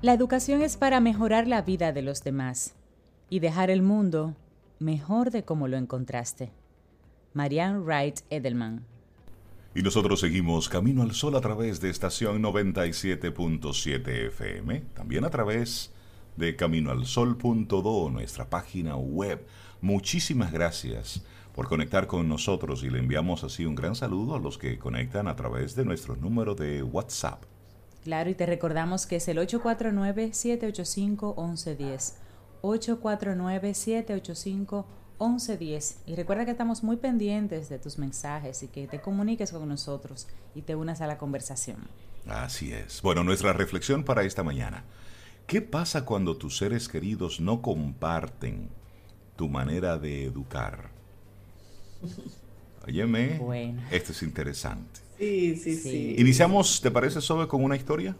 La educación es para mejorar la vida de los demás y dejar el mundo mejor de como lo encontraste. Marianne Wright Edelman. Y nosotros seguimos Camino al Sol a través de estación 97.7 FM, también a través de caminoalsol.do, nuestra página web. Muchísimas gracias por conectar con nosotros y le enviamos así un gran saludo a los que conectan a través de nuestro número de WhatsApp Claro, y te recordamos que es el 849-785-1110. 849-785-1110. Y recuerda que estamos muy pendientes de tus mensajes y que te comuniques con nosotros y te unas a la conversación. Así es. Bueno, nuestra reflexión para esta mañana. ¿Qué pasa cuando tus seres queridos no comparten tu manera de educar? Óyeme, bueno. esto es interesante. Sí, sí, sí. Iniciamos, ¿te parece, Sobe, con una historia?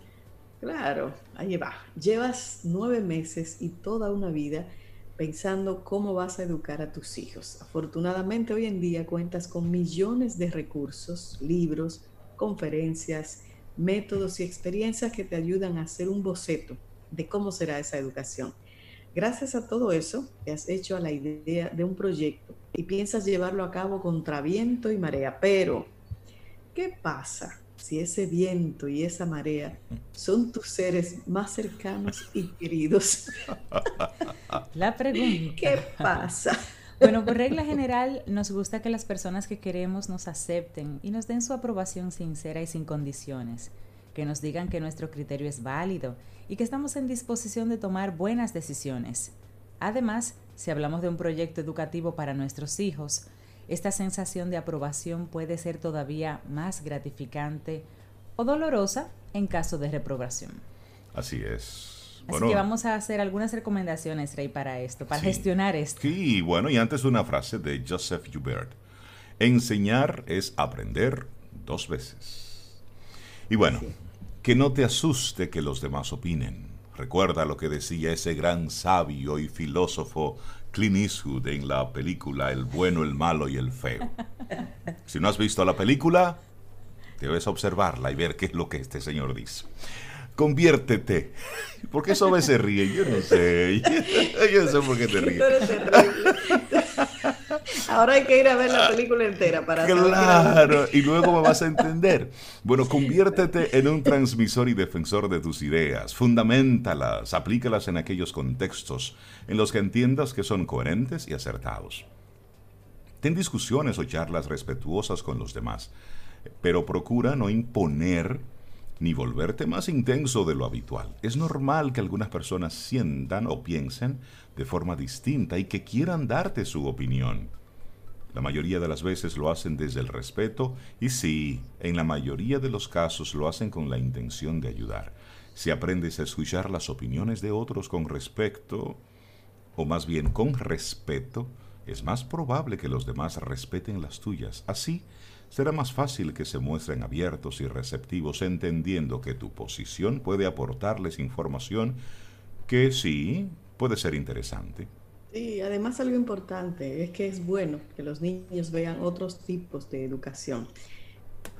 Claro, ahí va. Llevas nueve meses y toda una vida pensando cómo vas a educar a tus hijos. Afortunadamente hoy en día cuentas con millones de recursos, libros, conferencias, métodos y experiencias que te ayudan a hacer un boceto de cómo será esa educación. Gracias a todo eso, te has hecho a la idea de un proyecto y piensas llevarlo a cabo contra viento y marea, pero ¿Qué pasa si ese viento y esa marea son tus seres más cercanos y queridos? La pregunta. ¿Qué pasa? Bueno, por regla general, nos gusta que las personas que queremos nos acepten y nos den su aprobación sincera y sin condiciones, que nos digan que nuestro criterio es válido y que estamos en disposición de tomar buenas decisiones. Además, si hablamos de un proyecto educativo para nuestros hijos, esta sensación de aprobación puede ser todavía más gratificante o dolorosa en caso de reprobación. Así es. Así que vamos a hacer algunas recomendaciones, Rey, para esto, para gestionar esto. Sí, bueno, y antes una frase de Joseph Joubert. Enseñar es aprender dos veces. Y bueno, que no te asuste que los demás opinen. Recuerda lo que decía ese gran sabio y filósofo Clint Eastwood en la película El bueno, el malo y el feo. Si no has visto la película, debes observarla y ver qué es lo que este señor dice. Conviértete. ¿Por qué Sobe se ríe? Yo no sé. Yo no sé por qué te ríes. Ahora hay que ir a ver la película entera para Claro, y luego me vas a entender. Bueno, conviértete en un transmisor y defensor de tus ideas. Fundamentalas, aplícalas en aquellos contextos en los que entiendas que son coherentes y acertados. Ten discusiones o charlas respetuosas con los demás, pero procura no imponer ni volverte más intenso de lo habitual. Es normal que algunas personas sientan o piensen de forma distinta y que quieran darte su opinión. La mayoría de las veces lo hacen desde el respeto y sí, en la mayoría de los casos lo hacen con la intención de ayudar. Si aprendes a escuchar las opiniones de otros con respecto, o más bien con respeto, es más probable que los demás respeten las tuyas. Así, será más fácil que se muestren abiertos y receptivos entendiendo que tu posición puede aportarles información que sí puede ser interesante. Y además algo importante es que es bueno que los niños vean otros tipos de educación.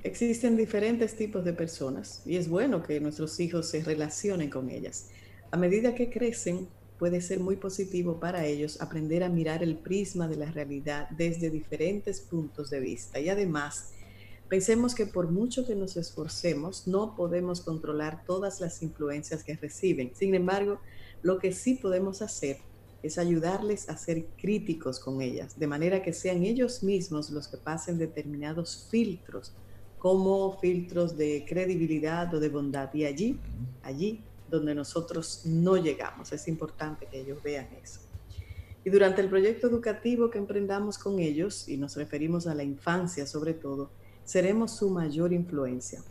Existen diferentes tipos de personas y es bueno que nuestros hijos se relacionen con ellas. A medida que crecen, puede ser muy positivo para ellos aprender a mirar el prisma de la realidad desde diferentes puntos de vista. Y además, pensemos que por mucho que nos esforcemos, no podemos controlar todas las influencias que reciben. Sin embargo, lo que sí podemos hacer es ayudarles a ser críticos con ellas, de manera que sean ellos mismos los que pasen determinados filtros, como filtros de credibilidad o de bondad. Y allí, allí donde nosotros no llegamos. Es importante que ellos vean eso. Y durante el proyecto educativo que emprendamos con ellos, y nos referimos a la infancia sobre todo, seremos su mayor influencia.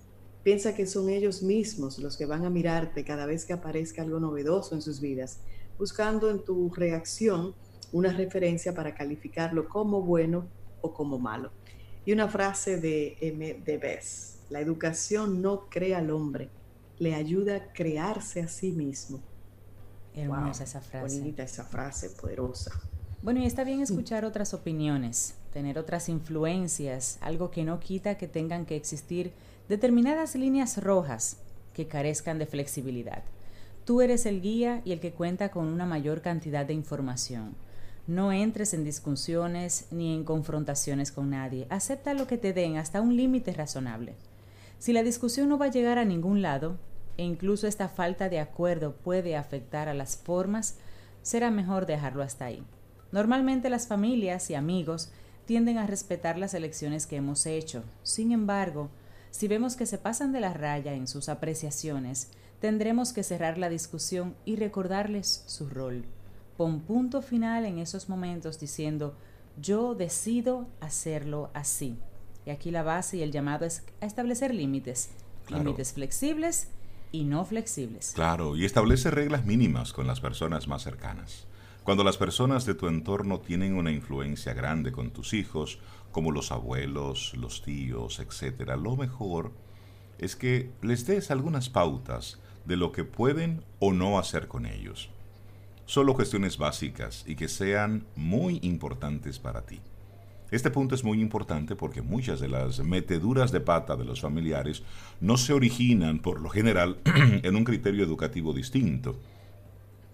Piensa que son ellos mismos los que van a mirarte cada vez que aparezca algo novedoso en sus vidas, buscando en tu reacción una referencia para calificarlo como bueno o como malo. Y una frase de M. de Bess, la educación no crea al hombre, le ayuda a crearse a sí mismo. Hermosa esa frase. Bonita esa frase, poderosa. Bueno, y está bien escuchar otras opiniones, tener otras influencias, algo que no quita que tengan que existir determinadas líneas rojas que carezcan de flexibilidad. Tú eres el guía y el que cuenta con una mayor cantidad de información. No entres en discusiones ni en confrontaciones con nadie. Acepta lo que te den hasta un límite razonable. Si la discusión no va a llegar a ningún lado, e incluso esta falta de acuerdo puede afectar a las formas, será mejor dejarlo hasta ahí. Normalmente las familias y amigos tienden a respetar las elecciones que hemos hecho. Sin embargo, si vemos que se pasan de la raya en sus apreciaciones, tendremos que cerrar la discusión y recordarles su rol. Pon punto final en esos momentos diciendo, yo decido hacerlo así. Y aquí la base y el llamado es a establecer límites, límites flexibles y no flexibles. Claro, y establece reglas mínimas con las personas más cercanas. Cuando las personas de tu entorno tienen una influencia grande con tus hijos, como los abuelos, los tíos, etc., lo mejor es que les des algunas pautas de lo que pueden o no hacer con ellos solo cuestiones básicas y que sean muy importantes para ti. Este punto es muy importante porque muchas de las meteduras de pata de los familiares no se originan, por lo general, en un criterio educativo distinto,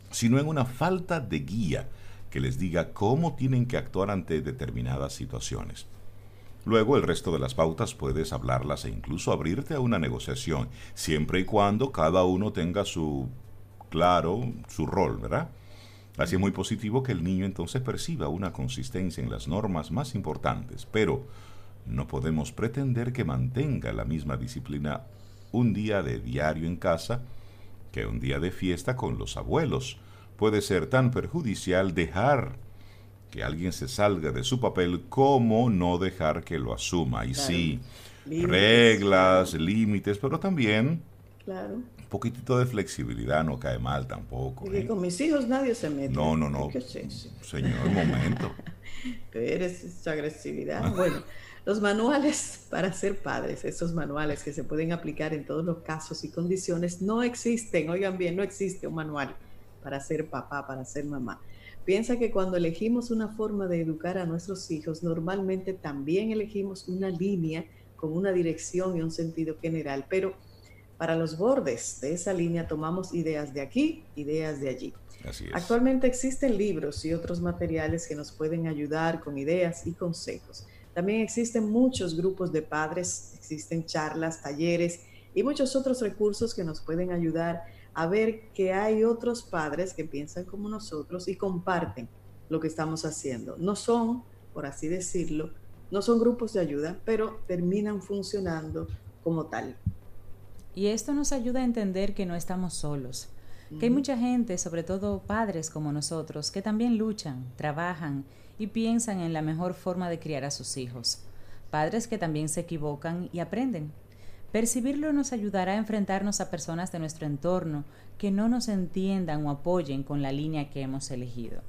sino en una falta de guía que les diga cómo tienen que actuar ante determinadas situaciones. Luego el resto de las pautas puedes hablarlas e incluso abrirte a una negociación, siempre y cuando cada uno tenga su claro, su rol, ¿verdad? Así es muy positivo que el niño entonces perciba una consistencia en las normas más importantes, pero no podemos pretender que mantenga la misma disciplina un día de diario en casa que un día de fiesta con los abuelos. Puede ser tan perjudicial dejar que alguien se salga de su papel como no dejar que lo asuma. Y sí, reglas, límites, pero también claro poquitito de flexibilidad no cae mal tampoco. Y ¿eh? con mis hijos nadie se mete. No, no, no. Señor, momento. Pero esa agresividad. Bueno, los manuales para ser padres, esos manuales que se pueden aplicar en todos los casos y condiciones, no existen. Oigan bien, no existe un manual para ser papá, para ser mamá. Piensa que cuando elegimos una forma de educar a nuestros hijos, normalmente también elegimos una línea con una dirección y un sentido general, pero para los bordes de esa línea tomamos ideas de aquí, ideas de allí. Actualmente existen libros y otros materiales que nos pueden ayudar con ideas y consejos. También existen muchos grupos de padres, existen charlas, talleres y muchos otros recursos que nos pueden ayudar a ver que hay otros padres que piensan como nosotros y comparten lo que estamos haciendo. No son, por así decirlo, no son grupos de ayuda, pero terminan funcionando como tal. Y esto nos ayuda a entender que no estamos solos, que hay mucha gente, sobre todo padres como nosotros, que también luchan, trabajan y piensan en la mejor forma de criar a sus hijos. Padres que también se equivocan y aprenden. Percibirlo nos ayudará a enfrentarnos a personas de nuestro entorno que no nos entiendan o apoyen con la línea que hemos elegido.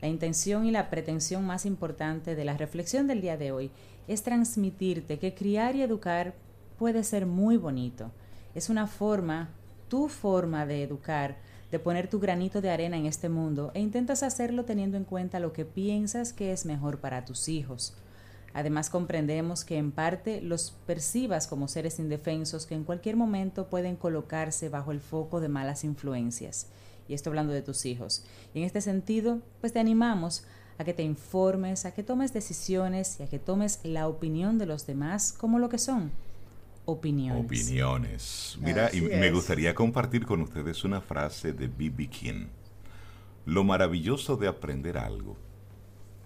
La intención y la pretensión más importante de la reflexión del día de hoy es transmitirte que criar y educar puede ser muy bonito, es una forma, tu forma de educar, de poner tu granito de arena en este mundo e intentas hacerlo teniendo en cuenta lo que piensas que es mejor para tus hijos. Además comprendemos que en parte los percibas como seres indefensos que en cualquier momento pueden colocarse bajo el foco de malas influencias. Y esto hablando de tus hijos. Y en este sentido, pues te animamos a que te informes, a que tomes decisiones y a que tomes la opinión de los demás como lo que son, opiniones. Opiniones. Mira, y me gustaría compartir con ustedes una frase de B.B. King. Lo maravilloso de aprender algo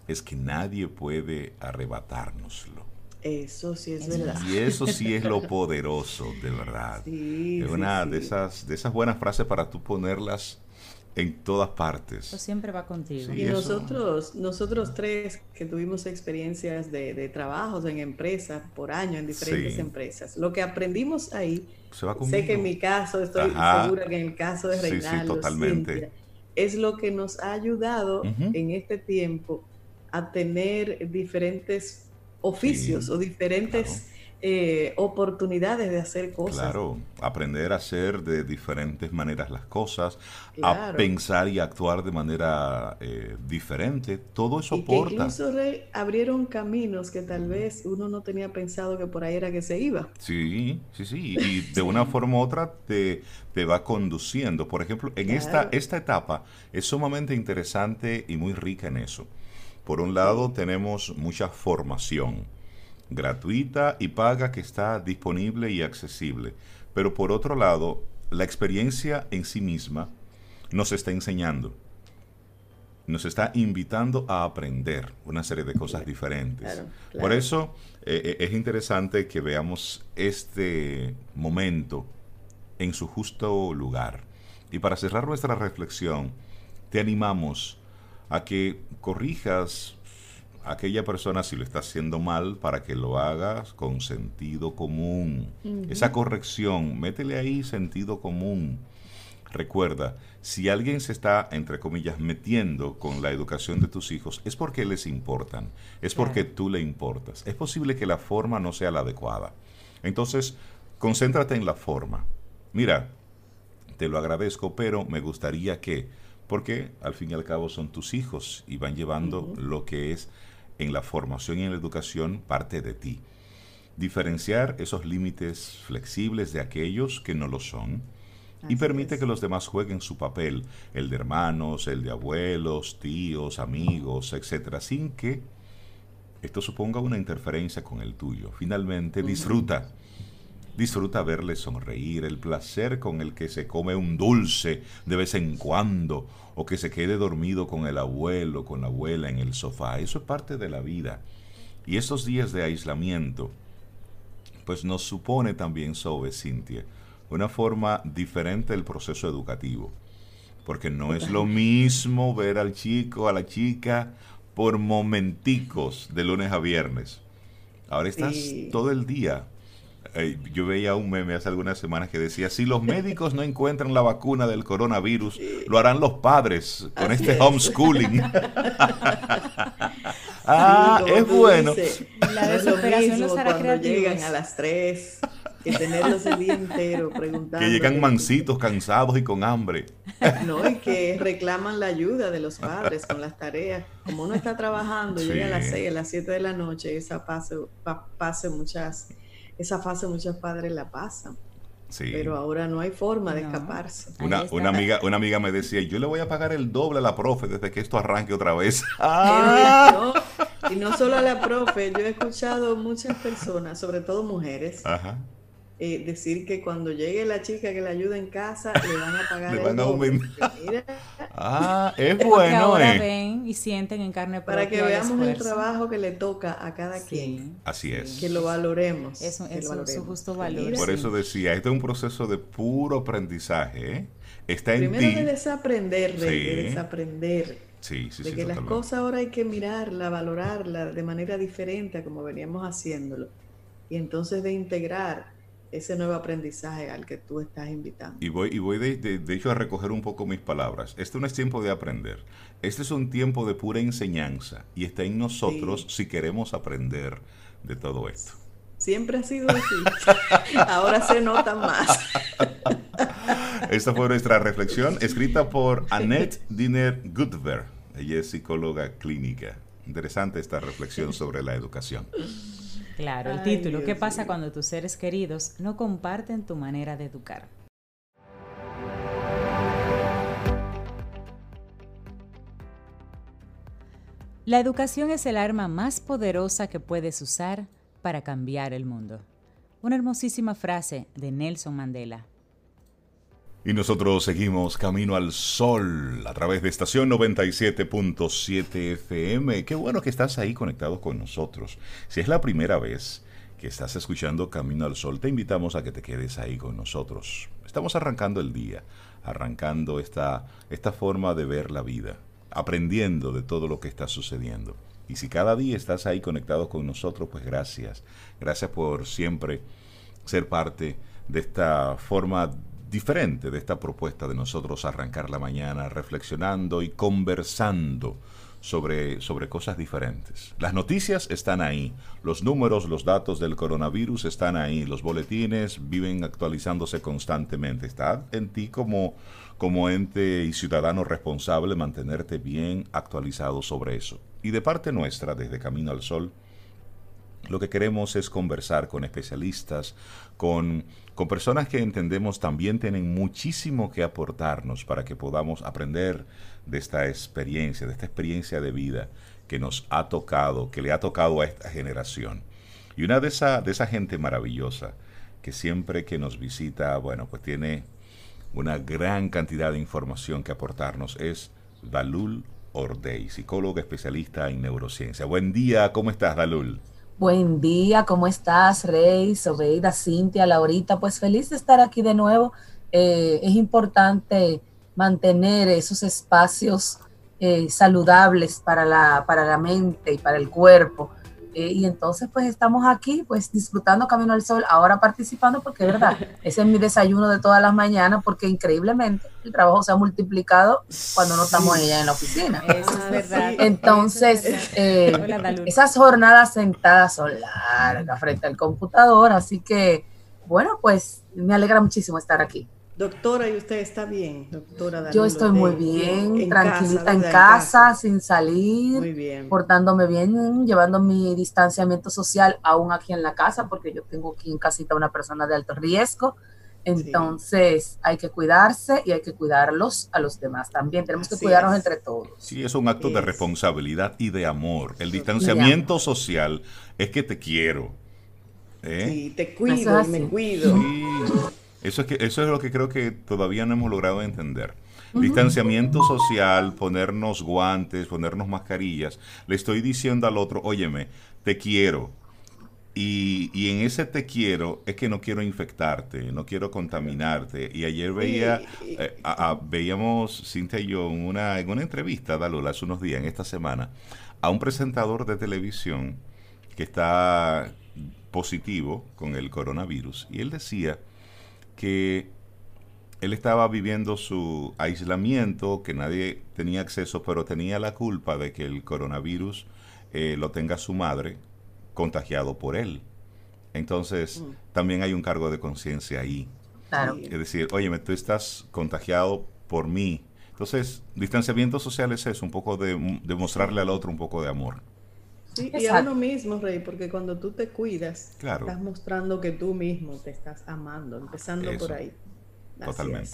es que nadie puede arrebatárnoslo. Eso sí es verdad. Y eso sí es lo poderoso, de verdad. es una de esas de esas buenas frases para tú ponerlas en todas partes. Eso siempre va contigo. y nosotros, nosotros tres que tuvimos experiencias de, trabajos en empresas por año, en diferentes empresas, lo que aprendimos ahí, sé que en mi caso, estoy segura que en el caso de Reinaldo, totalmente. es lo que nos ha ayudado en este tiempo a tener diferentes oficios o diferentes... Eh, oportunidades de hacer cosas. Claro, aprender a hacer de diferentes maneras las cosas, a pensar y actuar de manera eh, diferente, todo eso y Que incluso Rey, abrieron caminos que tal vez uno no tenía pensado que por ahí era que se iba. Sí, sí, sí, y de una forma u otra te, te va conduciendo. Por ejemplo, en esta, esta etapa es sumamente interesante y muy rica en eso. Por un lado, tenemos mucha formación gratuita y paga que está disponible y accesible. Pero por otro lado, la experiencia en sí misma nos está enseñando, nos está invitando a aprender una serie de cosas diferentes. Por eso eh, eh, es interesante que veamos este momento en su justo lugar. Y para cerrar nuestra reflexión, te animamos a que corrijas aquella persona si lo está haciendo mal para que lo hagas con sentido común. Esa corrección, métele ahí sentido común. Recuerda, si alguien se está, entre comillas, metiendo con la educación de tus hijos, es porque les importan, es porque tú le importas. Es posible que la forma no sea la adecuada. Entonces, concéntrate en la forma. Mira, te lo agradezco, pero me gustaría que, porque al fin y al cabo son tus hijos y van llevando lo que es en la formación y en la educación parte de ti. Diferenciar esos límites flexibles de aquellos que no lo son y permite que los demás jueguen su papel, el de hermanos, el de abuelos, tíos, amigos, etcétera, sin que esto suponga una interferencia con el tuyo. Finalmente, disfruta. Disfruta verle sonreír, el placer con el que se come un dulce de vez en cuando o que se quede dormido con el abuelo, con la abuela en el sofá. Eso es parte de la vida. Y esos días de aislamiento, pues nos supone también, Sobe, Cintia, una forma diferente del proceso educativo. Porque no es lo mismo ver al chico, a la chica, por momenticos de lunes a viernes. Ahora estás todo el día eh, yo veía un meme hace algunas semanas que decía, si los médicos no encuentran la vacuna del coronavirus, lo harán los padres con este homeschooling. ah, es bueno. la desesperación los hará cuando llegan a las 3 que tenerlos el día entero preguntando. Que llegan mansitos, cansados y con hambre. No, y que reclaman la ayuda de los padres con las tareas. Como uno está trabajando, llega a las 6, a las 7 de la noche, esa pase, pase muchas esa fase muchos padres la pasan. Pero ahora no hay forma de escaparse. Una, una, amiga, una amiga me decía, yo le voy a pagar el doble a la profe desde que esto arranque otra vez. y no solo a la profe, yo he escuchado muchas personas, sobre todo mujeres, Ajá. Eh, decir que cuando llegue la chica que le ayuda en casa, le van a pagar. le van a aumentar. ah, es bueno. ahora eh. ven y sienten en carne propia. Para que veamos el, trabajo que le toca a cada quien. Así es. Que lo valoremos. Eso es su justo valor. Por eso decía, este es un proceso de puro aprendizaje. ¿eh? Está en Primero ti. de desaprender, de, desaprender. Sí, sí, de que las cosas ahora hay que mirarla, valorarla de manera diferente a como veníamos haciéndolo. Y entonces de integrar ese nuevo aprendizaje al que tú estás invitando. Y voy, y voy de, hecho a recoger un poco mis palabras. Este no es tiempo de aprender. Este es un tiempo de pura enseñanza y está en nosotros si queremos aprender de todo esto. Siempre ha sido así. Ahora se nota más. Esta fue nuestra reflexión escrita por Annette Diner Gutver. Ella es psicóloga clínica. Interesante esta reflexión sobre la educación. Claro, el título, ¿qué pasa cuando tus seres queridos no comparten tu manera de educar? La educación es el arma más poderosa que puedes usar para cambiar el mundo. Una hermosísima frase de Nelson Mandela. Y nosotros seguimos camino al sol a través de estación 97.7 FM. Qué bueno que estás ahí conectado con nosotros. Si es la primera vez que estás escuchando Camino al Sol, te invitamos a que te quedes ahí con nosotros. Estamos arrancando el día, arrancando esta, esta forma de ver la vida, aprendiendo de todo lo que está sucediendo. Y si cada día estás ahí conectado con nosotros, pues gracias. Gracias por siempre ser parte de esta forma diferente de esta propuesta de nosotros arrancar la mañana reflexionando y conversando sobre, sobre cosas diferentes. Las noticias están ahí, los números, los datos del coronavirus están ahí, los boletines viven actualizándose constantemente. Está en ti como, como ente y ciudadano responsable mantenerte bien actualizado sobre eso. Y de parte nuestra, desde Camino al Sol, lo que queremos es conversar con especialistas, con, con, personas que entendemos también tienen muchísimo que aportarnos para que podamos aprender de esta experiencia, de esta experiencia de vida que nos ha tocado, que le ha tocado a esta generación. Y una de esa, de esa gente maravillosa que siempre que nos visita, bueno, pues tiene una gran cantidad de información que aportarnos es Dalul Ordey, psicóloga especialista en neurociencia. Buen día, ¿cómo estás, Dalul? Buen día, ¿cómo estás, Rey, Sobeida, Cintia, Laurita? Pues feliz de estar aquí de nuevo. Eh, es importante mantener esos espacios eh, saludables para la, para la mente y para el cuerpo. Eh, y entonces pues estamos aquí pues disfrutando Camino al Sol, ahora participando porque es verdad, ese es mi desayuno de todas las mañanas porque increíblemente el trabajo se ha multiplicado cuando no estamos allá en la oficina. Eso es verdad. Entonces, eh, esas jornadas sentadas son largas frente al computador, así que bueno, pues me alegra muchísimo estar aquí. Doctora, ¿y usted está bien, doctora? Yo estoy muy bien, tranquilita en, casa, sin salir, portándome bien, llevando mi distanciamiento social aún aquí en la casa, porque yo tengo aquí en casita una persona de alto riesgo. Entonces hay que cuidarse y hay que cuidarlos a los demás también. Tenemos que cuidarnos entre todos. Sí, es un acto de responsabilidad y de amor. El distanciamiento social es que te quiero. ¿eh? Sí, te cuido y me cuido. Eso es, que, eso es lo que creo que todavía no hemos logrado entender. Distanciamiento social, ponernos guantes, ponernos mascarillas. Le estoy diciendo al otro, óyeme, te quiero. Y, en ese te quiero es que no quiero infectarte, no quiero contaminarte. Y ayer veía, eh, veíamos, Cintia y yo, en una, en una entrevista, Dalola, hace unos días, en esta semana, a un presentador de televisión que está positivo con el coronavirus. Y él decía que él estaba viviendo su aislamiento, que nadie tenía acceso, pero tenía la culpa de que el coronavirus eh, lo tenga su madre contagiado por él. Entonces, mm. también hay un cargo de conciencia ahí. Es decir, oye, tú estás contagiado por mí. Entonces, distanciamiento social es eso, un poco de, de mostrarle al otro un poco de amor. Sí, y a uno mismo, Rey, porque cuando tú te cuidas, estás mostrando que tú mismo te estás amando, empezando por ahí. Totalmente.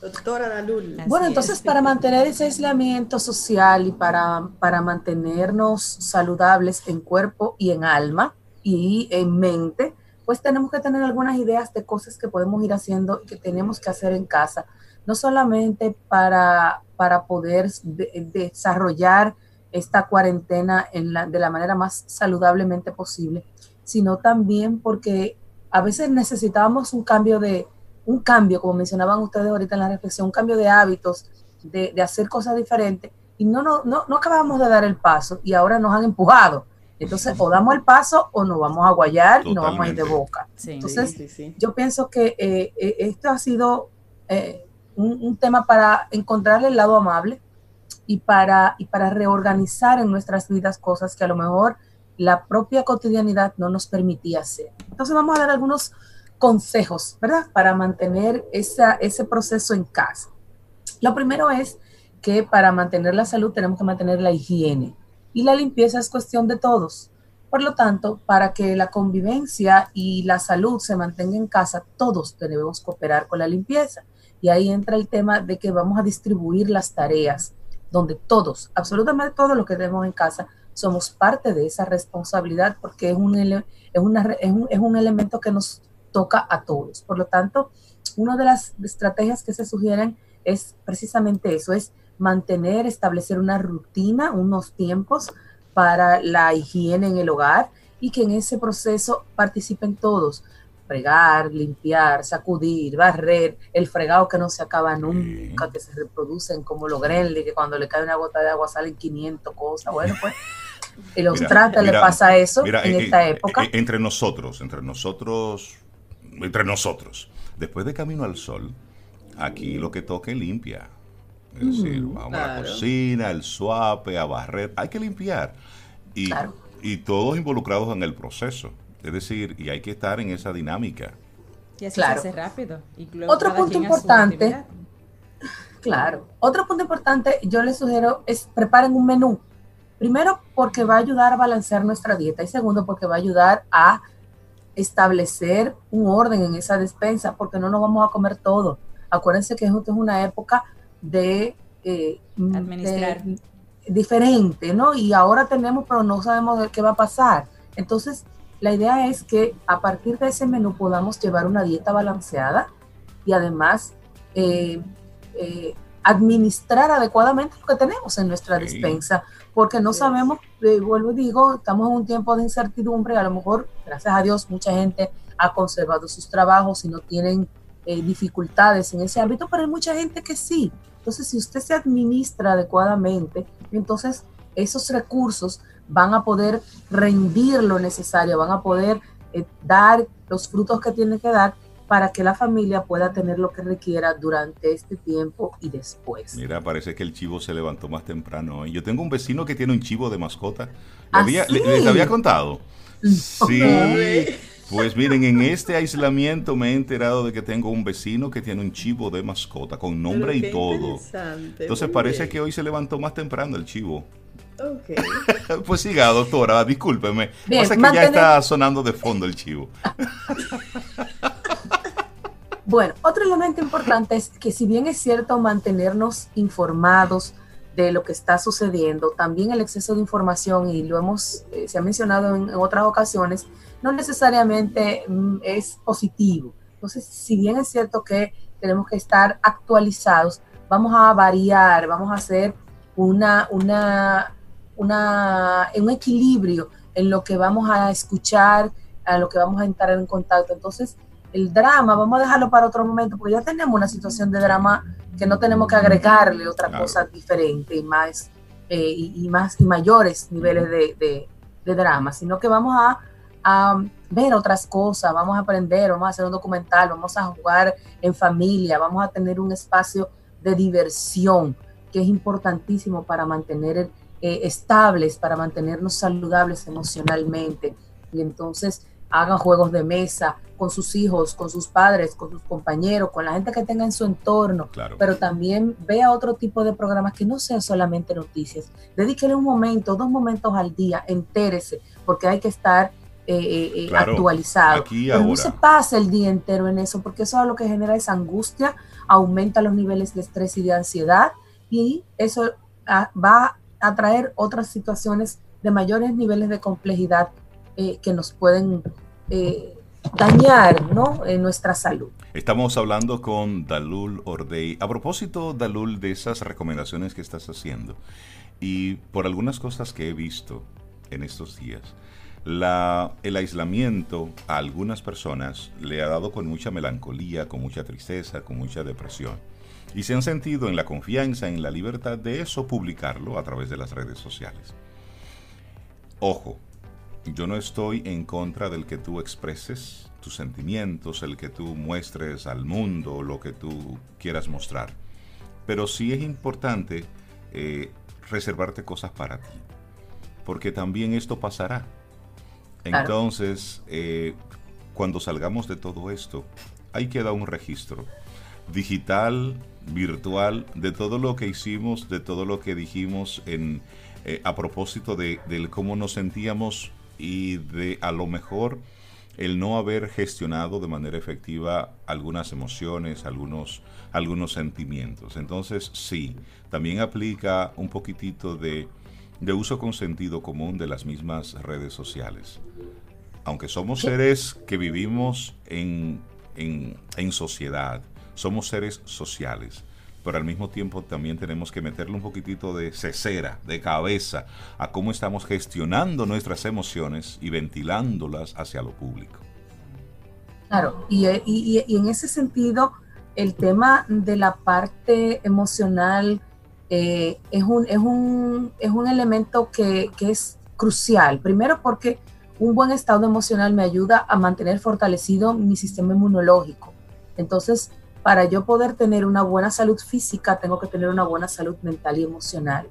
Doctora Dalul. Bueno, entonces para mantener ese aislamiento social y para, para mantenernos saludables en cuerpo y en alma y en mente, pues tenemos que tener algunas ideas de cosas que podemos ir haciendo y que tenemos que hacer en casa, no solamente para, para poder desarrollar esta cuarentena en la, de la manera más saludablemente posible, sino también porque a veces necesitábamos un cambio de, un cambio, como mencionaban ustedes ahorita en la reflexión, un cambio de hábitos, de, de hacer cosas diferentes, y no, no, no, no acabamos de dar el paso y ahora nos han empujado. Entonces, o damos el paso o nos vamos a guayar y nos vamos a ir de boca. Entonces, yo pienso que eh, eh, esto ha sido eh, un, un, tema para encontrarle el lado amable, y para, y para reorganizar en nuestras vidas cosas que a lo mejor la propia cotidianidad no nos permitía hacer. Entonces vamos a dar algunos consejos, ¿verdad? Para mantener esa, ese proceso en casa. Lo primero es que para mantener la salud tenemos que mantener la higiene y la limpieza es cuestión de todos. Por lo tanto, para que la convivencia y la salud se mantenga en casa, todos debemos cooperar con la limpieza. Y ahí entra el tema de que vamos a distribuir las tareas donde todos, absolutamente todos los que tenemos en casa, somos parte de esa responsabilidad porque es un, es, es, un, es un elemento que nos toca a todos. Por lo tanto, una de las estrategias que se sugieren es precisamente eso, es mantener, establecer una rutina, unos tiempos para la higiene en el hogar y que en ese proceso participen todos. Fregar, limpiar, sacudir, barrer, el fregado que no se acaba nunca, que se reproducen como los gremlins, que cuando le cae una gota de agua salen 500 cosas. Bueno, pues y los trata, le pasa eso en eh, esta eh, época. entre nosotros, entre nosotros, entre nosotros, después de Camino al Sol, aquí lo que toque limpia. Es decir, vamos a la cocina, el suape, a barrer, hay que limpiar. Y, y todos involucrados en el proceso. Es decir, y hay que estar en esa dinámica. Y así se hace rápido. Otro punto importante, claro, otro punto importante, yo les sugiero es preparen un menú. Primero, porque va a ayudar a balancear nuestra dieta y segundo, porque va a ayudar a establecer un orden en esa despensa, porque no nos vamos a comer todo. Acuérdense que esto es una época de, eh, Administrar. diferente, ¿no? Y ahora tenemos, pero no sabemos qué va a pasar. Entonces, la idea es que a partir de ese menú podamos llevar una dieta balanceada y además eh, eh, administrar adecuadamente lo que tenemos en nuestra despensa, porque no sabemos, eh, vuelvo y digo, estamos en un tiempo de incertidumbre, a lo mejor, gracias a Dios, mucha gente ha conservado sus trabajos y no tienen dificultades en ese ámbito, pero hay mucha gente que sí. Entonces, si usted se administra adecuadamente, entonces esos recursos van a poder rendir lo necesario, van a poder eh, dar los frutos que tienen que dar para que la familia pueda tener lo que requiera durante este tiempo y después. Mira, parece que el chivo se levantó más temprano. Yo tengo un vecino que tiene un chivo de mascota. ¿Les ¿Ah, había contado? Sí. Pues miren, en este aislamiento me he enterado de que tengo un vecino que tiene un chivo de mascota con nombre y todo. Entonces parece que hoy se levantó más temprano el chivo. Okay. pues siga, doctora, discúlpeme. Pasa que ya está sonando de fondo el chivo. bueno, otro elemento importante es que si bien es cierto mantenernos informados de lo que está sucediendo, también el exceso de información, y lo hemos, eh, se ha mencionado en, otras ocasiones, no necesariamente mm, es positivo. Entonces, si bien es cierto que tenemos que estar actualizados, vamos a variar, vamos a hacer una, una una, un equilibrio en lo que vamos a escuchar, a lo que vamos a entrar en contacto. Entonces, el drama, vamos a dejarlo para otro momento, porque ya tenemos una situación de drama que no tenemos que agregarle otra cosa diferente y más, eh, y, más y mayores niveles de, drama, sino que vamos a, a, ver otras cosas, vamos a aprender, vamos a hacer un documental, vamos a jugar en familia, vamos a tener un espacio de diversión que es importantísimo para mantener el, eh, estables para mantenernos saludables emocionalmente. Y entonces hagan juegos de mesa con sus hijos, con sus padres, con sus compañeros, con la gente que tenga en su entorno, pero también vea otro tipo de programas que no sean solamente noticias. Dedíquele un momento, dos momentos al día, entérese, porque hay que estar eh, eh, actualizado. Pero no se pase el día entero en eso, porque eso es lo que genera esa angustia, aumenta los niveles de estrés y de ansiedad, y eso ah, va atraer otras situaciones de mayores niveles de complejidad eh, que nos pueden eh, dañar ¿no? en nuestra salud. Estamos hablando con Dalul Ordey. A propósito, Dalul, de esas recomendaciones que estás haciendo y por algunas cosas que he visto en estos días, la, el aislamiento a algunas personas le ha dado con mucha melancolía, con mucha tristeza, con mucha depresión y se han sentido en la confianza, en la libertad de eso, publicarlo a través de las redes sociales. Ojo, yo no estoy en contra del que tú expreses tus sentimientos, el que tú muestres al mundo lo que tú quieras mostrar. Pero sí es importante eh, reservarte cosas para ti, porque también esto pasará. Entonces, eh, cuando salgamos de todo esto, hay que dar un registro digital, virtual, de todo lo que hicimos, de todo lo que dijimos en, eh, a propósito de, cómo nos sentíamos y de a lo mejor el no haber gestionado de manera efectiva algunas emociones, algunos, algunos sentimientos. Entonces, sí, también aplica un poquitito de uso con sentido común de las mismas redes sociales. Aunque somos seres que vivimos en, en, en sociedad, somos seres sociales, pero al mismo tiempo también tenemos que meterle un poquitito de cesera, de cabeza, a cómo estamos gestionando nuestras emociones y ventilándolas hacia lo público. Claro, y, en ese sentido, el tema de la parte emocional eh, es, un, es, un, es un elemento que, que es crucial. Primero porque un buen estado emocional me ayuda a mantener fortalecido mi sistema inmunológico. Entonces, para yo poder tener una buena salud física, tengo que tener una buena salud mental y emocional.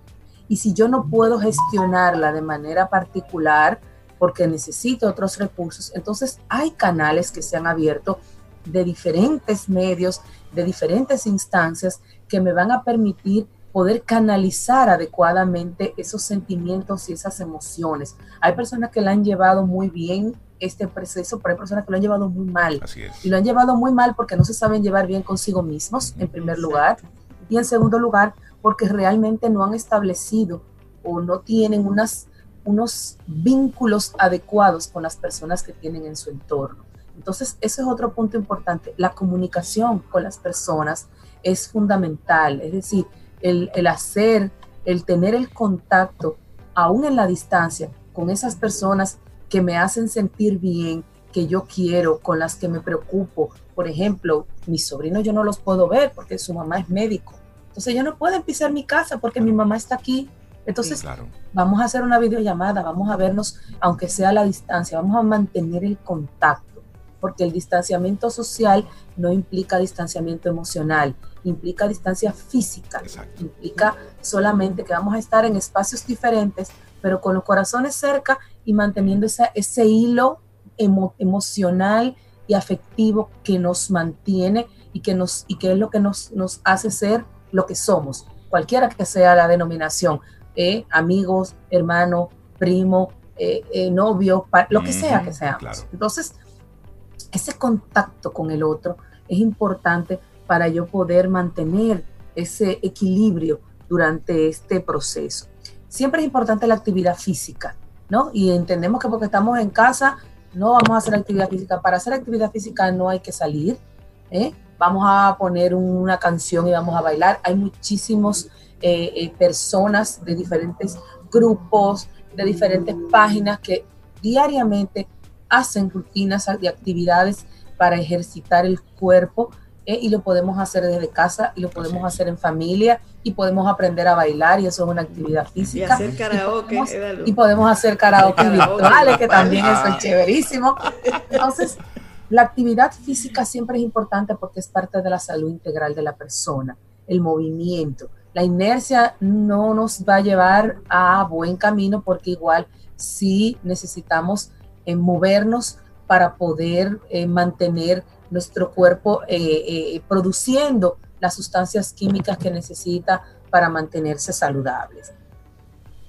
Y si yo no puedo gestionarla de manera particular, porque necesito otros recursos, entonces hay canales que se han abierto de diferentes medios, de diferentes instancias, que me van a permitir poder canalizar adecuadamente esos sentimientos y esas emociones. Hay personas que la han llevado muy bien este proceso, pero hay personas que lo han llevado muy mal. Y lo han llevado muy mal porque no se saben llevar bien consigo mismos, en primer lugar. Y en segundo lugar, porque realmente no han establecido o no tienen unas, unos vínculos adecuados con las personas que tienen en su entorno. Entonces, ese es otro punto importante. La comunicación con las personas es fundamental. Es decir, el, hacer, el tener el contacto, aún en la distancia, con esas personas que me hacen sentir bien, que yo quiero, con las que me preocupo. Por ejemplo, mis sobrinos yo no los puedo ver porque su mamá es médico. Entonces ya no pueden pisar mi casa porque mi mamá está aquí. Entonces vamos a hacer una videollamada, vamos a vernos, aunque sea a la distancia, vamos a mantener el contacto, porque el distanciamiento social no implica distanciamiento emocional implica distancia física, implica solamente que vamos a estar en espacios diferentes, pero con los corazones cerca y manteniendo ese hilo emocional y afectivo que nos mantiene y que, nos, y que es lo que nos, nos hace ser lo que somos, cualquiera que sea la denominación, eh, amigos, hermano, primo, eh, eh, novio, lo que sea que seamos. Entonces, ese contacto con el otro es importante para yo poder mantener ese equilibrio durante este proceso. Siempre es importante la actividad física, ¿no? Y entendemos que porque estamos en casa no vamos a hacer actividad física. Para hacer actividad física no hay que salir, ¿eh? Vamos a poner una canción y vamos a bailar. Hay muchísimos eh, eh, personas de diferentes grupos, de diferentes páginas que diariamente hacen rutinas de actividades para ejercitar el cuerpo ¿eh? y lo podemos hacer desde casa y lo podemos hacer en familia y podemos aprender a bailar y eso es una actividad física. Y hacer karaoke. Y podemos, hacer karaoke virtuales, que también eso es chéverísimo. Entonces, la actividad física siempre es importante porque es parte de la salud integral de la persona, el movimiento. La inercia no nos va a llevar a buen camino porque igual sí necesitamos eh, movernos para poder eh, mantener nuestro cuerpo eh, eh, produciendo las sustancias químicas que necesita para mantenerse saludables.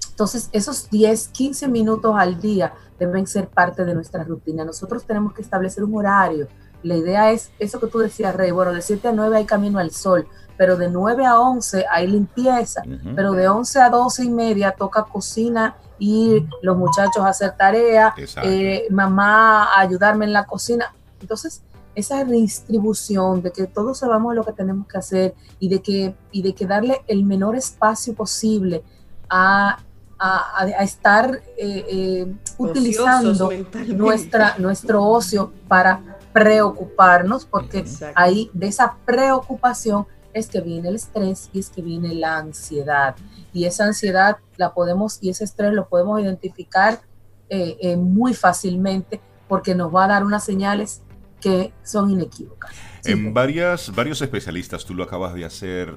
Entonces, esos 10, 15 minutos al día deben ser parte de nuestra rutina. Nosotros tenemos que establecer un horario. La idea es eso que tú decías, Rey. Bueno, de 7 a 9 hay camino al sol, pero de 9 a 11 hay limpieza, pero de 11 a 12 y media toca cocina y los muchachos a hacer tarea, eh, mamá a ayudarme en la cocina. Entonces, esa redistribución de que todos sabemos lo que tenemos que hacer y de que, y de que darle el menor espacio posible a, estar eh, eh, utilizando nuestra, nuestro ocio para preocuparnos, porque ahí de esa preocupación es que viene el estrés y es que viene la ansiedad. Y esa ansiedad la podemos, y ese estrés lo podemos identificar eh, muy fácilmente porque nos va a dar unas señales que son inequívocas. En varias, varios especialistas, tú lo acabas de hacer,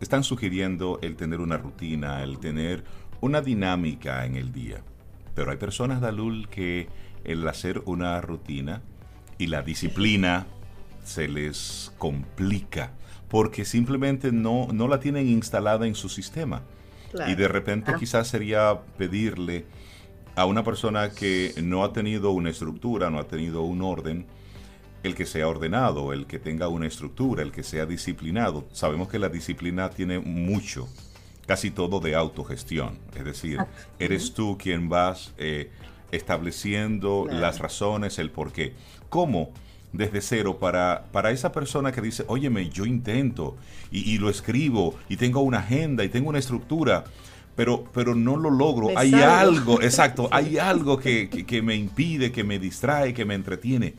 están sugiriendo el tener una rutina, el tener una dinámica en el día. Pero hay personas, Dalul, que el hacer una rutina y la disciplina se les complica porque simplemente no, no la tienen instalada en su sistema. Y de repente quizás sería pedirle a una persona que no ha tenido una estructura, no ha tenido un orden, el que sea ordenado, el que tenga una estructura, el que sea disciplinado. Sabemos que la disciplina tiene mucho, casi todo de autogestión. Es decir, eres tú quien vas eh, estableciendo las razones, el por qué. ¿Cómo? Desde cero para, para esa persona que dice, óyeme, yo intento y, lo escribo y tengo una agenda y tengo una estructura, pero, pero no lo logro. hay algo, exacto, hay algo que, que me impide, que me distrae, que me entretiene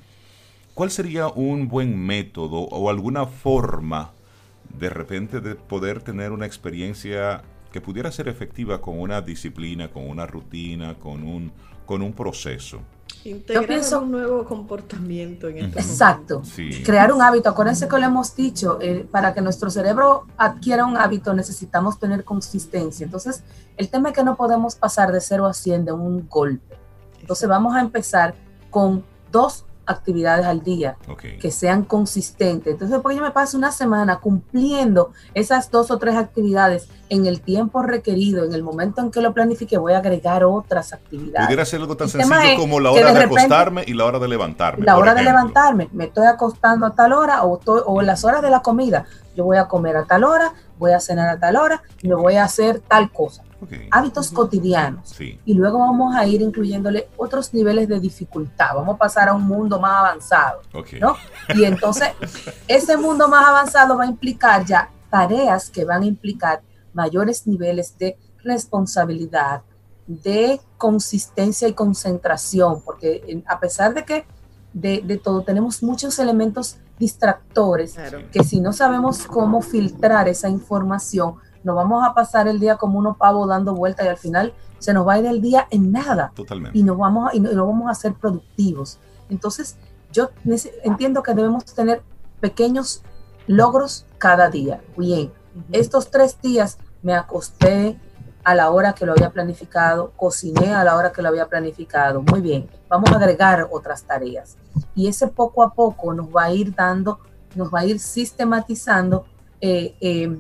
¿cuál sería un buen método o alguna forma de repente de poder tener una experiencia que pudiera ser efectiva con una disciplina, con una rutina, con un, con un proceso? Integrar Yo pienso, un nuevo comportamiento en este Exacto. Crear un hábito. Acuérdense que lo hemos dicho, eh, para que nuestro cerebro adquiera un hábito necesitamos tener consistencia. Entonces, el tema es que no podemos pasar de 0 a 100 de un golpe. Entonces, vamos a empezar con dos actividades al día que sean consistentes. Entonces, porque yo me paso una semana cumpliendo esas dos o tres actividades en el tiempo requerido, en el momento en que lo planifique, voy a agregar otras actividades. Pudiera ser algo tan sencillo como la hora de, acostarme y la hora de levantarme. La hora de levantarme, me estoy acostando a tal hora o, o las horas de la comida. Yo voy a comer a tal hora, voy a cenar a tal hora y me voy a hacer tal cosa hábitos cotidianos. Y luego vamos a ir incluyéndole otros niveles de dificultad. Vamos a pasar a un mundo más avanzado. ¿no? Y entonces, ese mundo más avanzado va a implicar ya tareas que van a implicar mayores niveles de responsabilidad, de consistencia y concentración, porque a pesar de que de, todo tenemos muchos elementos distractores que si no sabemos cómo filtrar esa información, nos vamos a pasar el día como unos pavos dando vueltas y al final se nos va a ir el día en nada. Totalmente. Y, nos vamos a, y no, vamos a ser productivos. Entonces, yo entiendo que debemos tener pequeños logros cada día. Bien, estos tres días me acosté a la hora que lo había planificado, cociné a la hora que lo había planificado. Muy bien, vamos a agregar otras tareas. Y ese poco a poco nos va a ir dando, nos va a ir sistematizando eh, eh,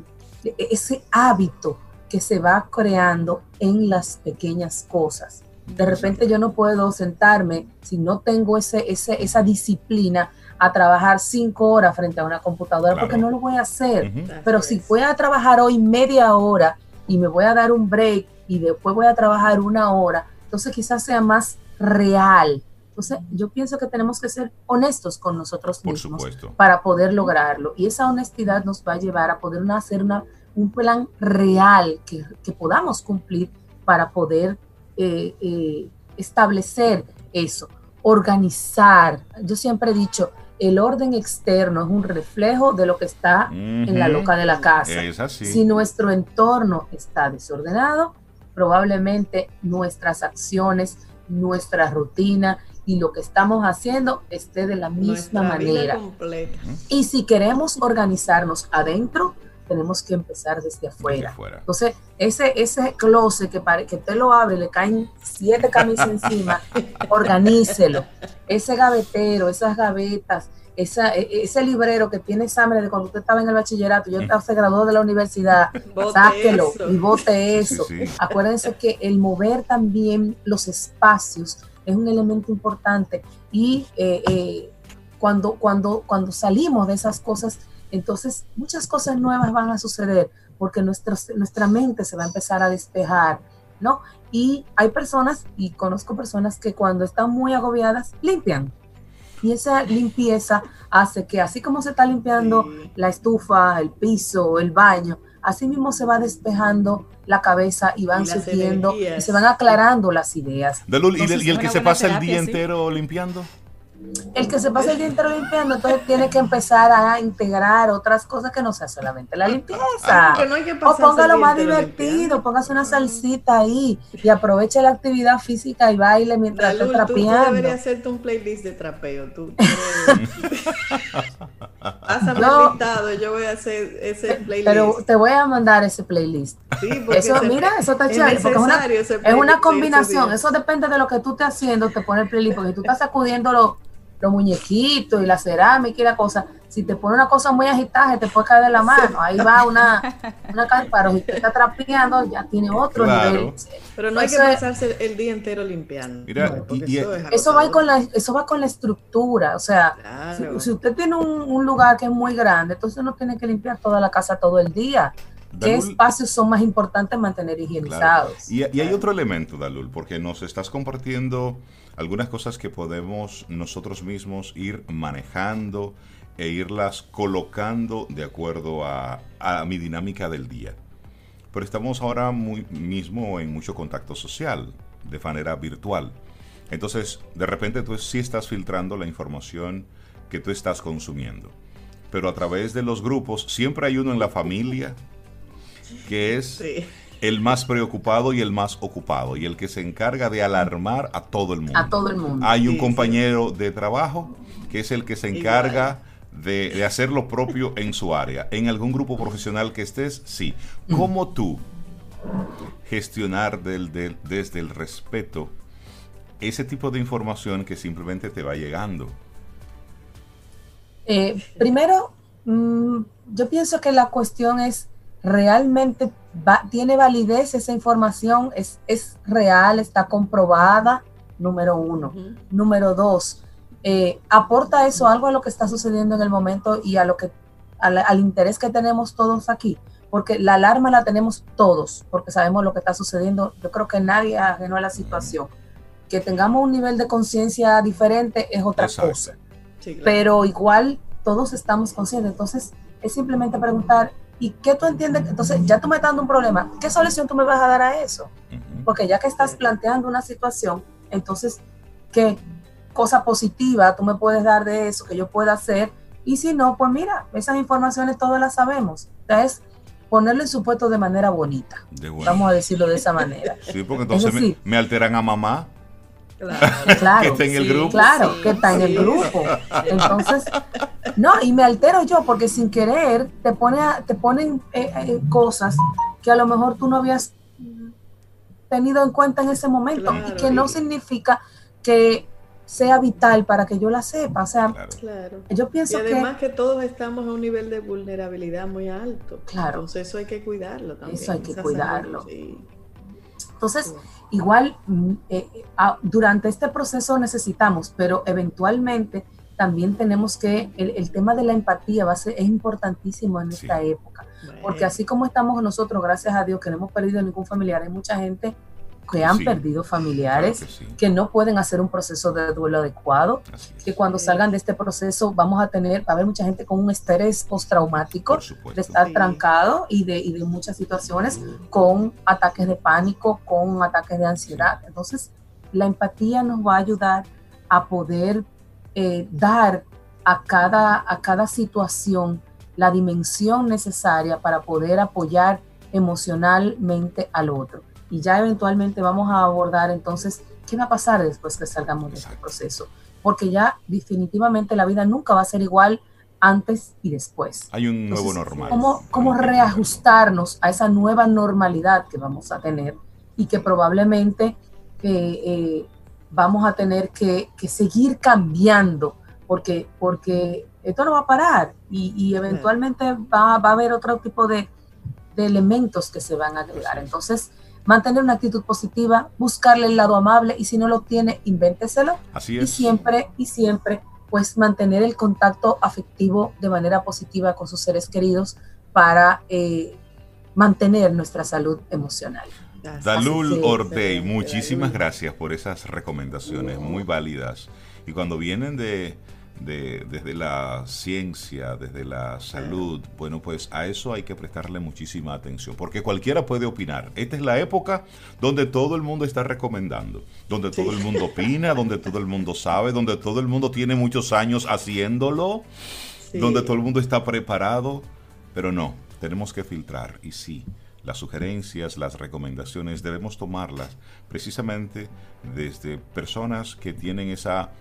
ese hábito que se va creando en las pequeñas cosas. De repente yo no puedo sentarme si no tengo ese, ese, esa disciplina a trabajar cinco horas frente a una computadora porque no lo voy a hacer. Pero si voy a trabajar hoy media hora y me voy a dar un break y después voy a trabajar una hora, entonces quizás sea más real. Entonces yo pienso que tenemos que ser honestos con nosotros mismos para poder lograrlo. Y esa honestidad nos va a llevar a poder hacer una un plan real que, podamos cumplir para poder eh, eh, establecer eso, organizar. Yo siempre he dicho, el orden externo es un reflejo de lo que está en la loca de la casa. Si nuestro entorno está desordenado, probablemente nuestras acciones, nuestra rutina y lo que estamos haciendo esté de la misma manera. Y si queremos organizarnos adentro, tenemos que empezar desde afuera. Entonces, ese, ese closet que, que usted lo abre, le caen siete camisas encima, organícelo. Ese gavetero, esas gavetas, esa, e, e, ese librero que tiene exámenes de cuando usted estaba en el bachillerato, yo estaba, se graduó de la universidad, sáquelo y vote eso. Acuérdense que el mover también los espacios es un elemento importante y eh, eh, cuando, cuando, cuando salimos de esas cosas entonces, muchas cosas nuevas van a suceder porque nuestra, nuestra mente se va a empezar a despejar, ¿no? Y hay personas, y conozco personas que cuando están muy agobiadas, limpian. Y esa limpieza hace que así como se está limpiando la estufa, el piso, el baño, así mismo se va despejando la cabeza y van surgiendo y se van aclarando las ideas. ¿y, el que se pasa el día entero limpiando? El que se pasa el día entero limpiando, entonces tiene que empezar a integrar otras cosas que no sea solamente la limpieza. Ah, o póngalo más divertido, póngase una salsita ahí y aproveche la actividad física y baile mientras esté trapeando. Tú deberías hacerte un playlist de trapeo. Tú, Pásame no, yo voy a hacer ese playlist. Pero te voy a mandar ese playlist. Sí, eso, mira, eso está chévere. Porque es una, es una combinación. Eso depende de lo que tú estés haciendo, te pone el playlist. Porque tú estás sacudiendo los muñequitos y la cerámica y la cosa, si te pone una cosa muy agitada, te puede caer de la mano. Ahí va una, una pero si te está trapeando, ya tiene otro nivel. Pero no hay que pasarse el día entero limpiando. eso, va con la, eso va con la estructura. O sea, si, usted tiene un, lugar que es muy grande, entonces no tiene que limpiar toda la casa todo el día. ¿Qué espacios son más importantes mantener higienizados? Y, y, hay otro elemento, Dalul, porque nos estás compartiendo algunas cosas que podemos nosotros mismos ir manejando e irlas colocando de acuerdo a, mi dinámica del día. Pero estamos ahora muy, mismo en mucho contacto social, de manera virtual. Entonces, de repente tú sí estás filtrando la información que tú estás consumiendo. Pero a través de los grupos, siempre hay uno en la familia que es el más preocupado y el más ocupado y el que se encarga de alarmar a todo el mundo. A todo el mundo. Hay un compañero de trabajo que es el que se encarga de, hacer lo propio en su área. En algún grupo profesional que estés, sí. ¿Cómo tú gestionar desde el respeto ese tipo de información que simplemente te va llegando? Eh, primero, mm, yo pienso que la cuestión es realmente tiene validez esa información, es, es, real, está comprobada, número uno. Número dos, eh, aporta eso algo a lo que está sucediendo en el momento y a lo que al, interés que tenemos todos aquí, porque la alarma la tenemos todos, porque sabemos lo que está sucediendo. Yo creo que nadie ajeno a la situación. Que tengamos un nivel de conciencia diferente es otra cosa. Pero igual todos estamos conscientes. Entonces, es simplemente preguntar, ¿Y qué tú entiendes? Entonces, ya tú me estás dando un problema. ¿Qué solución tú me vas a dar a eso? Porque ya que estás planteando una situación, entonces, ¿qué cosa positiva tú me puedes dar de eso que yo pueda hacer? Y si no, pues mira, esas informaciones todas las sabemos. Entonces, ponerlo en su puesto de manera bonita. Vamos a decirlo de esa manera. Sí, porque entonces me, alteran a mamá. Claro, que está en el grupo. Claro, que está en el grupo. Entonces, no, y me altero yo porque sin querer te, pone te ponen eh, eh, cosas que a lo mejor tú no habías tenido en cuenta en ese momento y que no significa que sea vital para que yo la sepa. O sea, yo pienso y además que, todos estamos a un nivel de vulnerabilidad muy alto. Claro. Entonces eso hay que cuidarlo también. Eso hay que cuidarlo. Entonces, igual mm, eh, ah, durante este proceso necesitamos, pero eventualmente también tenemos que, el, tema de la empatía va a ser, es importantísimo en esta época, porque así como estamos nosotros, gracias a Dios, que no hemos perdido ningún familiar, hay mucha gente que han perdido familiares, que, no pueden hacer un proceso de duelo adecuado, que cuando salgan de este proceso vamos a tener, va a haber mucha gente con un estrés postraumático de estar trancado y de, y de muchas situaciones con ataques de pánico, con ataques de ansiedad. Entonces, la empatía nos va a ayudar a poder eh, dar a cada, a cada situación la dimensión necesaria para poder apoyar emocionalmente al otro. Y ya eventualmente vamos a abordar entonces qué va a pasar después que salgamos de este proceso. Porque ya definitivamente la vida nunca va a ser igual antes y después. Hay un nuevo normal. ¿cómo, ¿Cómo reajustarnos a esa nueva normalidad que vamos a tener y que probablemente eh, eh vamos a tener que, seguir cambiando porque, porque esto no va a parar y, eventualmente va, a haber otro tipo de, elementos que se van a agregar. Entonces, mantener una actitud positiva, buscarle el lado amable y si no lo tiene, invénteselo. Así es. Y siempre, y siempre, pues mantener el contacto afectivo de manera positiva con sus seres queridos para eh, mantener nuestra salud emocional. Dalul Ordey, muchísimas gracias por esas recomendaciones muy válidas. Y cuando vienen de, desde la ciencia, desde la salud, bueno, pues a eso hay que prestarle muchísima atención, porque cualquiera puede opinar. Esta es la época donde todo el mundo está recomendando, donde todo el mundo opina, donde todo el mundo sabe, donde todo el mundo tiene muchos años haciéndolo, donde todo el mundo está preparado, pero no, tenemos que filtrar. Y sí las sugerencias, las recomendaciones, debemos tomarlas precisamente desde personas que tienen esa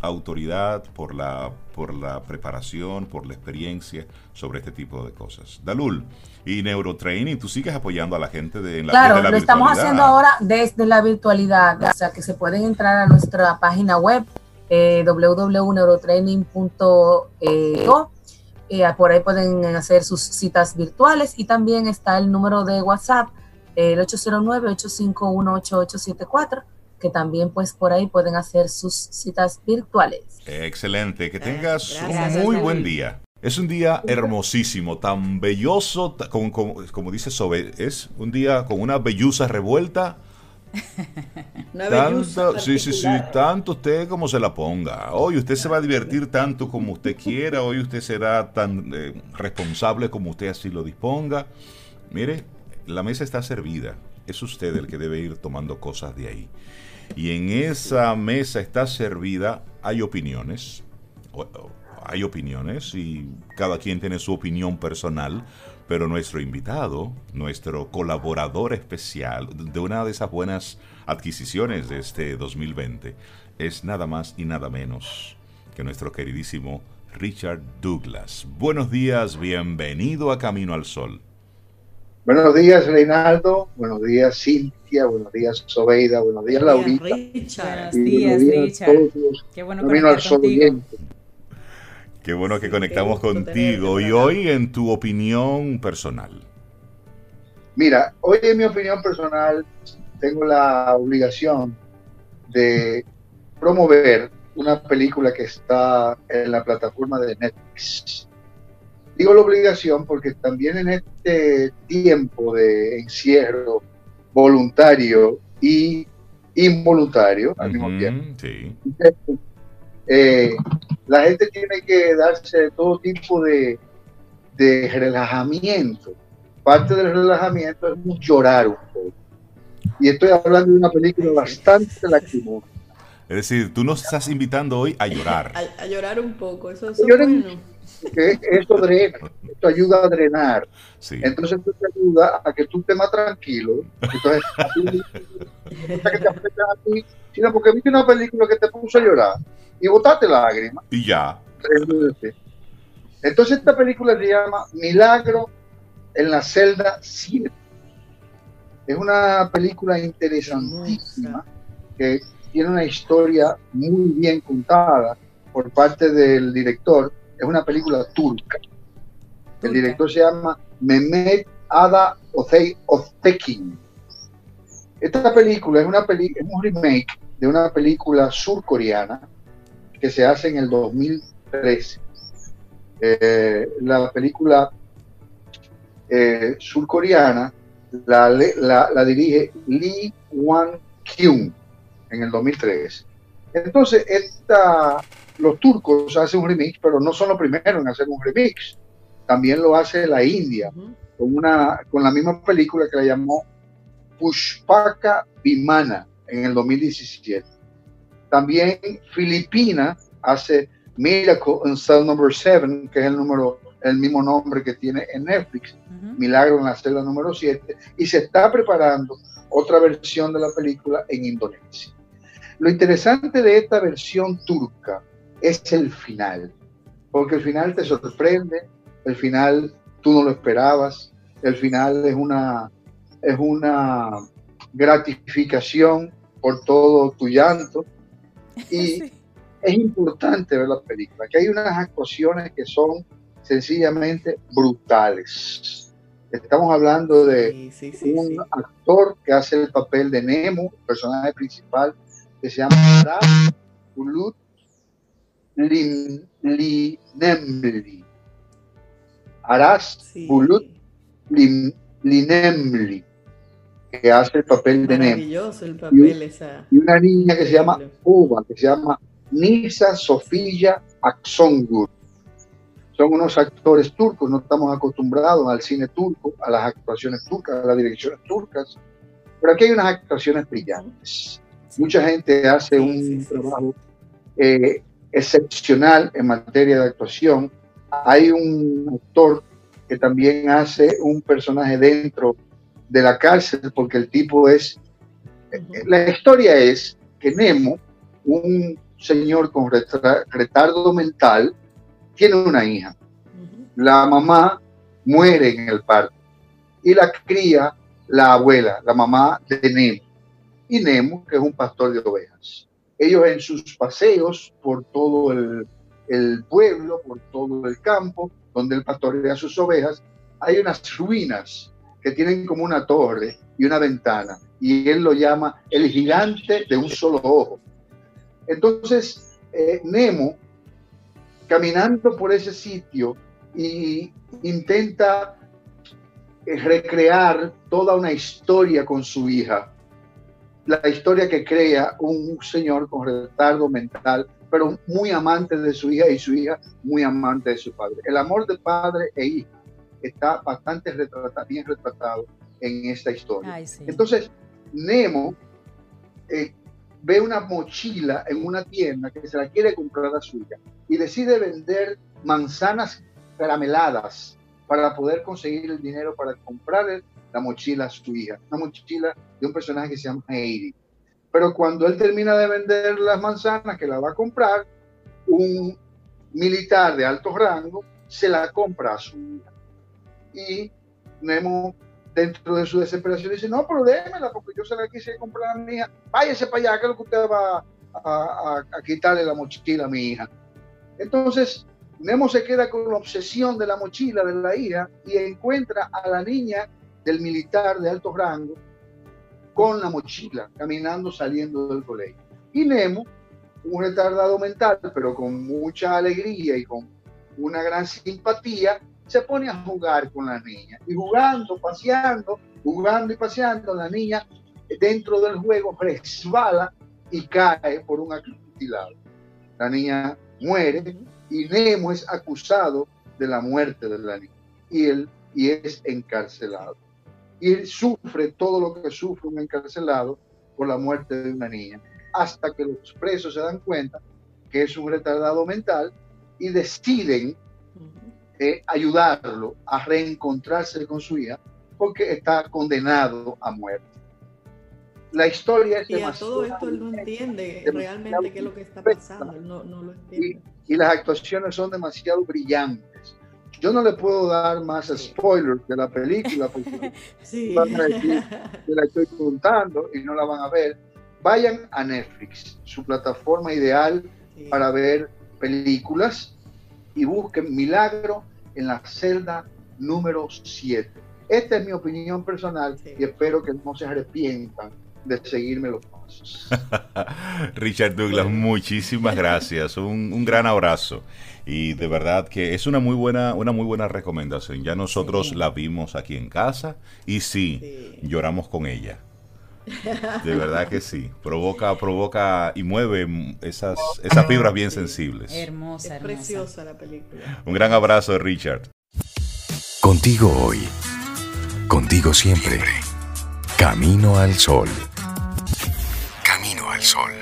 autoridad por la, por la preparación, por la experiencia sobre este tipo de cosas. Dalul, y Neurotraining, tú sigues apoyando a la gente de la Claro, lo estamos haciendo ahora desde la virtualidad, o sea que se pueden entrar a nuestra página web eh, www.neurotraining.co eh, por ahí pueden hacer sus citas virtuales y también está el número de WhatsApp, el 809-851-8874, que también pues por ahí pueden hacer sus citas virtuales. Excelente, que tengas un muy buen día. Es un día hermosísimo, tan belloso, como, como, dice Sobe, es un día con una belluza revuelta tanto, sí, sí, sí, tanto usted como se la ponga. Hoy usted se va a divertir tanto como usted quiera, hoy usted será tan eh, responsable como usted así lo disponga. Mire, la mesa está servida, es usted el que debe ir tomando cosas de ahí. Y en esa mesa está servida, hay opiniones. hay opiniones y cada quien tiene su opinión personal, pero nuestro invitado, nuestro colaborador especial de una de esas buenas adquisiciones de este 2020, es nada más y nada menos que nuestro queridísimo Richard Douglas. Buenos días, bienvenido a Camino al Sol. Buenos días, Reinaldo. Buenos días, Cintia. Buenos días, Sobeida. Buenos días, Laurita. Buenos días, Richard. Qué bueno Camino al Sol Qué bueno que conectamos contigo. Y hoy, en tu opinión personal. Mira, hoy en mi opinión personal tengo la obligación de promover una película que está en la plataforma de Netflix. Digo la obligación porque también en este tiempo de encierro voluntario y involuntario al mismo tiempo, eh, la gente tiene que darse todo tipo de, de relajamiento. Parte del relajamiento es llorar un poco. Y estoy hablando de una película bastante lacrimosa. Es decir, tú nos estás invitando hoy a llorar. a, llorar un poco, eso, es bueno. Eso drena, esto ayuda a drenar. Entonces esto te ayuda a que tú estés más tranquilo. Entonces, a ti, que te a ti, sino porque viste una película que te puso a llorar y botaste lágrimas. Y ya. Entonces esta película se llama Milagro en la celda 7. Es una película interesantísima que tiene una historia muy bien contada por parte del director. Es una película turca. El director se llama Mehmet Ada Oztekin. Esta película es, una peli es un remake de una película surcoreana que se hace en el 2013. Eh, la película eh, surcoreana la, la, dirige Lee Wan-kyung en el 2003. Entonces, esta, los turcos hacen un remix, pero no son los primeros en hacer un remix. También lo hace la India, con, una, con la misma película que la llamó Pushpaka Vimana en el 2017. También Filipinas hace Miracle in Cell Number 7, que es el número el mismo nombre que tiene en Netflix, Milagro en la celda número 7, y se está preparando otra versión de la película en Indonesia. Lo interesante de esta versión turca es el final, porque el final te sorprende, el final tú no lo esperabas, el final es una, es una gratificación por todo tu llanto. Y es importante ver la película, que hay unas actuaciones que son sencillamente brutales. Estamos hablando de un actor que hace el papel de Nemo, el personaje principal, que se llama Aras Bulut Linemli. Aras Bulut Linemli, que hace el papel de Nemo. El papel, y, esa... y, una niña que se llama Uva, que se llama Nisa Sofía Aksongur son unos actores turcos, no estamos acostumbrados al cine turco, a las actuaciones turcas, a las direcciones turcas, pero aquí hay unas actuaciones brillantes. Mucha gente hace un trabajo eh, excepcional en materia de actuación. Hay un actor que también hace un personaje dentro de la cárcel porque el tipo es... La historia es que Nemo, un señor con retardo mental, tiene una hija. La mamá muere en el parto y la cría la abuela, la mamá de Nemo. Y Nemo, que es un pastor de ovejas. Ellos en sus paseos por todo el, pueblo, por todo el campo, donde el pastorea sus ovejas, hay unas ruinas que tienen como una torre y una ventana. Y él lo llama el gigante de un solo ojo. Entonces, eh, Nemo caminando por ese sitio y intenta eh, recrear toda una historia con su hija. La historia que crea un señor con retardo mental, pero muy amante de su hija y su hija muy amante de su padre. El amor de padre e hija está bastante bien retratado en esta historia. Entonces, Nemo eh, ve una mochila en una tienda que se la quiere comprar a suya y decide vender manzanas carameladas para poder conseguir el dinero para comprar la mochila a su hija, una mochila de un personaje que se llama Heidi. Pero cuando él termina de vender las manzanas que la va a comprar, un militar de alto rango se la compra a su hija. Y Nemo, dentro de su desesperación, dice, no, pero démela, porque yo se la quise comprar a mi hija. Váyase para allá, que es lo que usted va a, a quitarle la mochila a mi hija. Entonces, Nemo se queda con la obsesión de la mochila de la hija y encuentra a la niña del militar de alto rango con la mochila, caminando, saliendo del colegio. Y Nemo, un retardado mental, pero con mucha alegría y con una gran simpatía, se pone a jugar con la niña. Y jugando, paseando, jugando y paseando, la niña dentro del juego resbala y cae por un acantilado. La niña muere y Nemo es acusado de la muerte de la niña y él y es encarcelado y él sufre todo lo que sufre un encarcelado por la muerte de una niña, hasta que los presos se dan cuenta que es un retardado mental y deciden eh, ayudarlo a reencontrarse con su hija porque está condenado a muerte. La historia es y a todo esto él no entiende realmente qué es lo que está pasando, no, no lo entiende. y las actuaciones son demasiado brillantes yo no le puedo dar más spoilers de la película porque sí. van a decir que la estoy contando y no la van a ver. Vayan a Netflix, su plataforma ideal para ver películas y busquen Milagro en la celda número 7. Esta es mi opinión personal y espero que no se arrepientan de seguirme los pasos. Richard Douglas, muchísimas gracias. Un, un gran abrazo y de verdad que es una muy buena una muy buena recomendación. Ya nosotros la vimos aquí en casa y sí, lloramos con ella. De verdad que sí, provoca provoca y mueve esas esas fibras bien sensibles. Hermosa, es preciosa la película. Un gran abrazo, Richard. Contigo hoy. Contigo siempre. Camino al sol. Camino al sol.